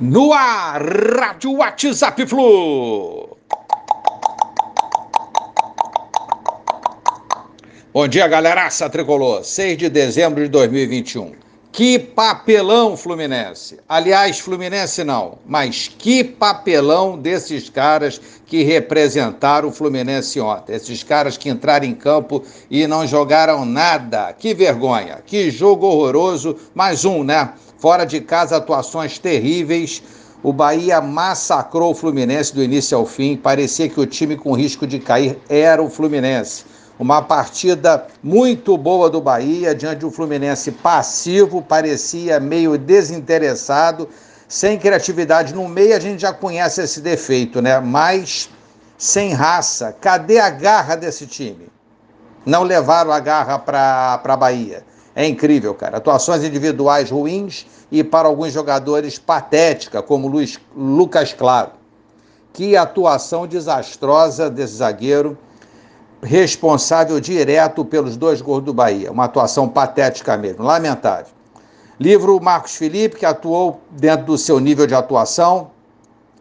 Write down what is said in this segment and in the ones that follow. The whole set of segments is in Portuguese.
No ar, Rádio WhatsApp Flu. Bom dia, galeraça tricolor. 6 de dezembro de 2021. Que papelão Fluminense. Aliás, Fluminense não, mas que papelão desses caras que representaram o Fluminense ontem. Esses caras que entraram em campo e não jogaram nada. Que vergonha. Que jogo horroroso. Mais um, né? Fora de casa, atuações terríveis. O Bahia massacrou o Fluminense do início ao fim. Parecia que o time com risco de cair era o Fluminense. Uma partida muito boa do Bahia, diante de um Fluminense passivo, parecia meio desinteressado, sem criatividade no meio. A gente já conhece esse defeito, né? Mas sem raça. Cadê a garra desse time? Não levaram a garra para a Bahia. É incrível, cara. Atuações individuais ruins e para alguns jogadores patética, como Luiz, Lucas Claro. Que atuação desastrosa desse zagueiro, responsável direto pelos dois gols do Bahia. Uma atuação patética mesmo, lamentável. Livro Marcos Felipe, que atuou dentro do seu nível de atuação,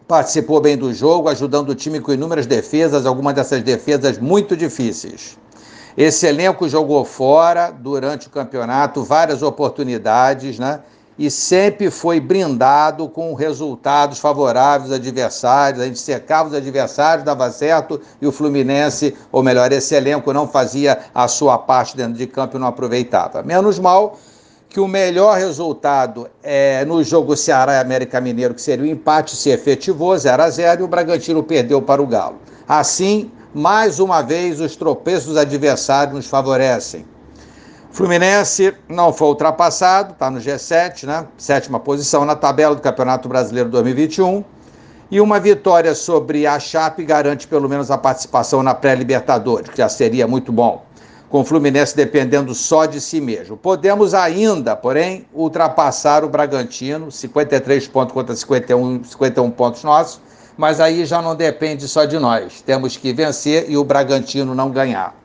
participou bem do jogo, ajudando o time com inúmeras defesas, algumas dessas defesas muito difíceis. Esse elenco jogou fora durante o campeonato várias oportunidades, né? E sempre foi brindado com resultados favoráveis aos adversários. A gente secava os adversários, dava certo, e o Fluminense, ou melhor, esse elenco não fazia a sua parte dentro de campo e não aproveitava. Menos mal que o melhor resultado é, no jogo Ceará e América Mineiro, que seria o empate, se efetivou, 0 a 0 e o Bragantino perdeu para o Galo. Assim, mais uma vez, os tropeços adversários nos favorecem. Fluminense não foi ultrapassado, está no G7, né? Sétima posição na tabela do Campeonato Brasileiro 2021. E uma vitória sobre a Chape garante pelo menos a participação na pré-Libertadores, que já seria muito bom. Com o Fluminense dependendo só de si mesmo. Podemos ainda, porém, ultrapassar o Bragantino, 53 pontos contra 51, 51 pontos nossos, mas aí já não depende só de nós. Temos que vencer e o Bragantino não ganhar.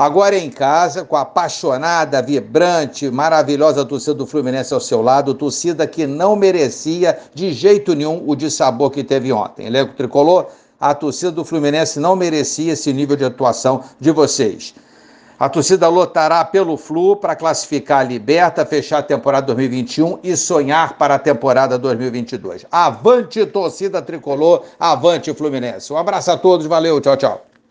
Agora em casa, com a apaixonada, vibrante, maravilhosa torcida do Fluminense ao seu lado, torcida que não merecia de jeito nenhum o dissabor que teve ontem. Elenco tricolor, a torcida do Fluminense não merecia esse nível de atuação de vocês. A torcida lotará pelo Flu para classificar a Liberta, fechar a temporada 2021 e sonhar para a temporada 2022. Avante, torcida tricolor, avante Fluminense. Um abraço a todos, valeu, tchau, tchau.